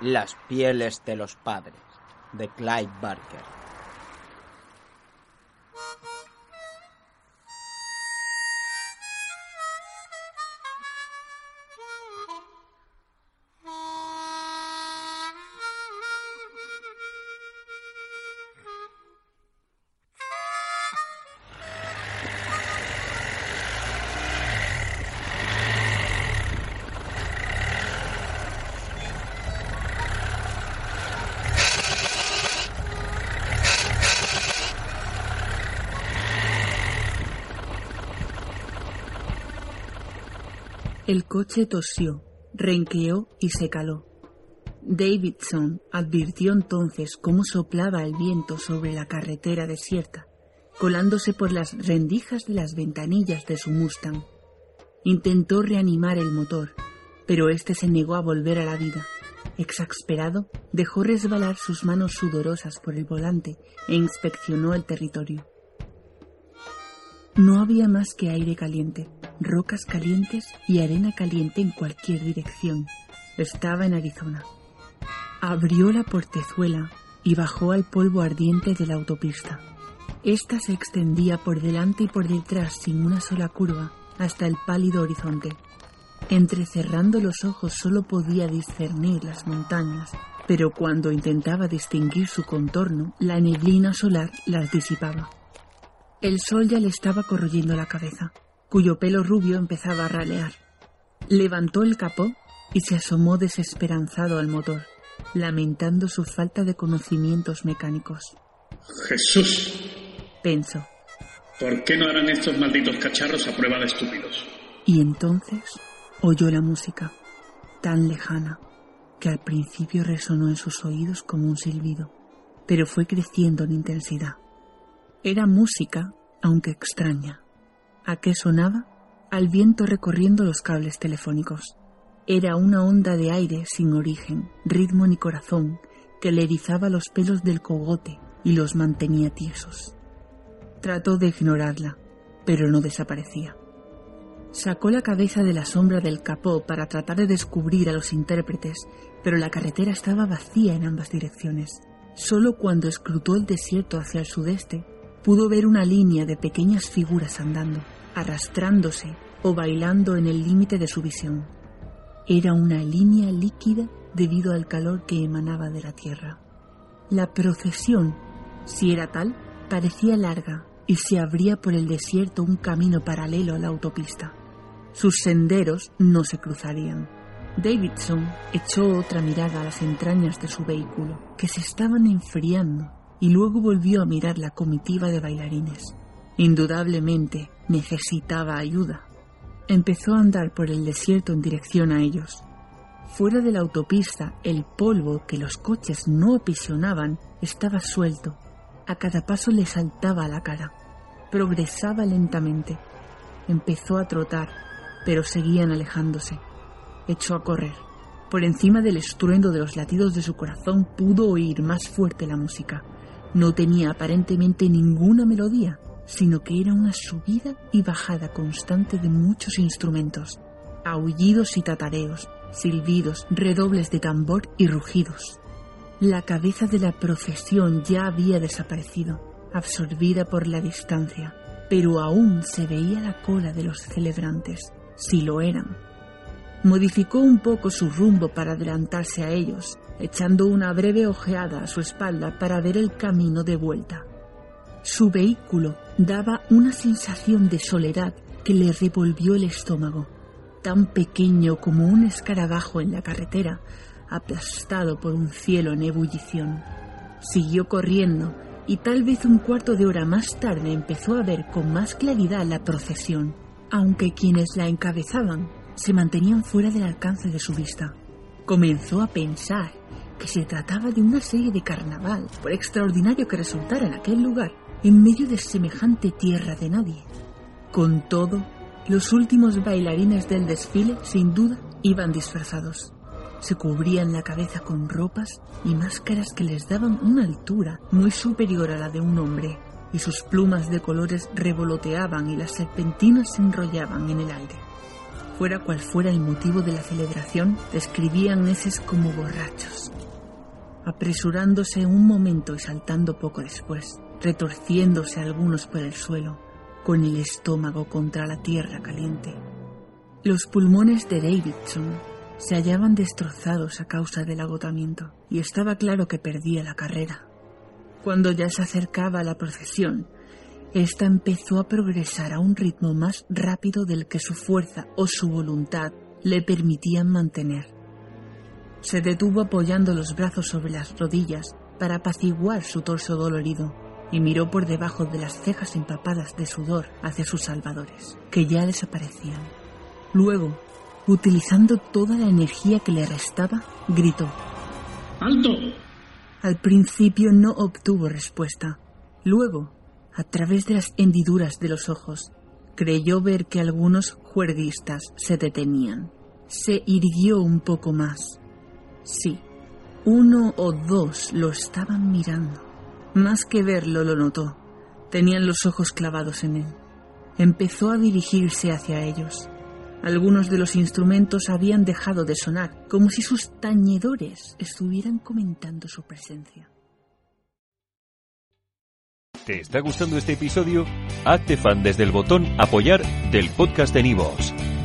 Las pieles de los padres, de Clive Barker. El coche tosió, renqueó y se caló. Davidson advirtió entonces cómo soplaba el viento sobre la carretera desierta, colándose por las rendijas de las ventanillas de su Mustang. Intentó reanimar el motor, pero éste se negó a volver a la vida. Exasperado, dejó resbalar sus manos sudorosas por el volante e inspeccionó el territorio. No había más que aire caliente, rocas calientes y arena caliente en cualquier dirección. Estaba en Arizona. Abrió la portezuela y bajó al polvo ardiente de la autopista. Esta se extendía por delante y por detrás sin una sola curva hasta el pálido horizonte. Entrecerrando los ojos solo podía discernir las montañas, pero cuando intentaba distinguir su contorno, la neblina solar las disipaba. El sol ya le estaba corroyendo la cabeza, cuyo pelo rubio empezaba a ralear. Levantó el capó y se asomó desesperanzado al motor, lamentando su falta de conocimientos mecánicos. Jesús, Pensó. ¿por qué no harán estos malditos cacharros a prueba de estúpidos? Y entonces oyó la música, tan lejana, que al principio resonó en sus oídos como un silbido, pero fue creciendo en intensidad. Era música, aunque extraña. ¿A qué sonaba? Al viento recorriendo los cables telefónicos. Era una onda de aire sin origen, ritmo ni corazón, que le erizaba los pelos del cogote y los mantenía tiesos. Trató de ignorarla, pero no desaparecía. Sacó la cabeza de la sombra del capó para tratar de descubrir a los intérpretes, pero la carretera estaba vacía en ambas direcciones. Solo cuando escrutó el desierto hacia el sudeste, pudo ver una línea de pequeñas figuras andando, arrastrándose o bailando en el límite de su visión. Era una línea líquida debido al calor que emanaba de la tierra. La procesión, si era tal, parecía larga y se abría por el desierto un camino paralelo a la autopista. Sus senderos no se cruzarían. Davidson echó otra mirada a las entrañas de su vehículo, que se estaban enfriando, y luego volvió a mirar la comitiva de bailarines. Indudablemente necesitaba ayuda. Empezó a andar por el desierto en dirección a ellos. Fuera de la autopista, el polvo que los coches no aprisionaban estaba suelto. A cada paso le saltaba a la cara. Progresaba lentamente. Empezó a trotar, pero seguían alejándose. Echó a correr. Por encima del estruendo de los latidos de su corazón pudo oír más fuerte la música. No tenía aparentemente ninguna melodía, sino que era una subida y bajada constante de muchos instrumentos, aullidos y tatareos, silbidos, redobles de tambor y rugidos. La cabeza de la procesión ya había desaparecido, absorbida por la distancia, pero aún se veía la cola de los celebrantes, si lo eran. Modificó un poco su rumbo para adelantarse a ellos, echando una breve ojeada a su espalda para ver el camino de vuelta. Su vehículo daba una sensación de soledad que le revolvió el estómago. Tan pequeño como un escarabajo en la carretera, aplastado por un cielo en ebullición. Siguió corriendo y tal vez un cuarto de hora más tarde empezó a ver con más claridad la procesión, aunque quienes la encabezaban se mantenían fuera del alcance de su vista. Comenzó a pensar que se trataba de una serie de carnaval, por extraordinario que resultara en aquel lugar, en medio de semejante tierra de nadie. Con todo, los últimos bailarines del desfile, sin duda, iban disfrazados. Se cubrían la cabeza con ropas y máscaras que les daban una altura muy superior a la de un hombre, y sus plumas de colores revoloteaban y las serpentinas se enrollaban en el aire. Fuera cual fuera el motivo de la celebración, describían esos como borrachos, apresurándose un momento y saltando poco después, retorciéndose algunos por el suelo, con el estómago contra la tierra caliente. Los pulmones de Davidson se hallaban destrozados a causa del agotamiento y estaba claro que perdía la carrera. Cuando ya se acercaba a la procesión, ésta empezó a progresar a un ritmo más rápido del que su fuerza o su voluntad le permitían mantener. Se detuvo apoyando los brazos sobre las rodillas para apaciguar su torso dolorido y miró por debajo de las cejas empapadas de sudor hacia sus salvadores, que ya desaparecían. Luego, utilizando toda la energía que le restaba, gritó. ¡Alto! Al principio no obtuvo respuesta. Luego, a través de las hendiduras de los ojos, creyó ver que algunos juerguistas se detenían. Se irguió un poco más. Sí, uno o dos lo estaban mirando. Más que verlo lo notó. Tenían los ojos clavados en él. Empezó a dirigirse hacia ellos. Algunos de los instrumentos habían dejado de sonar, como si sus tañedores estuvieran comentando su presencia. ¿Te está gustando este episodio? Hazte fan desde el botón Apoyar del podcast de Nivos.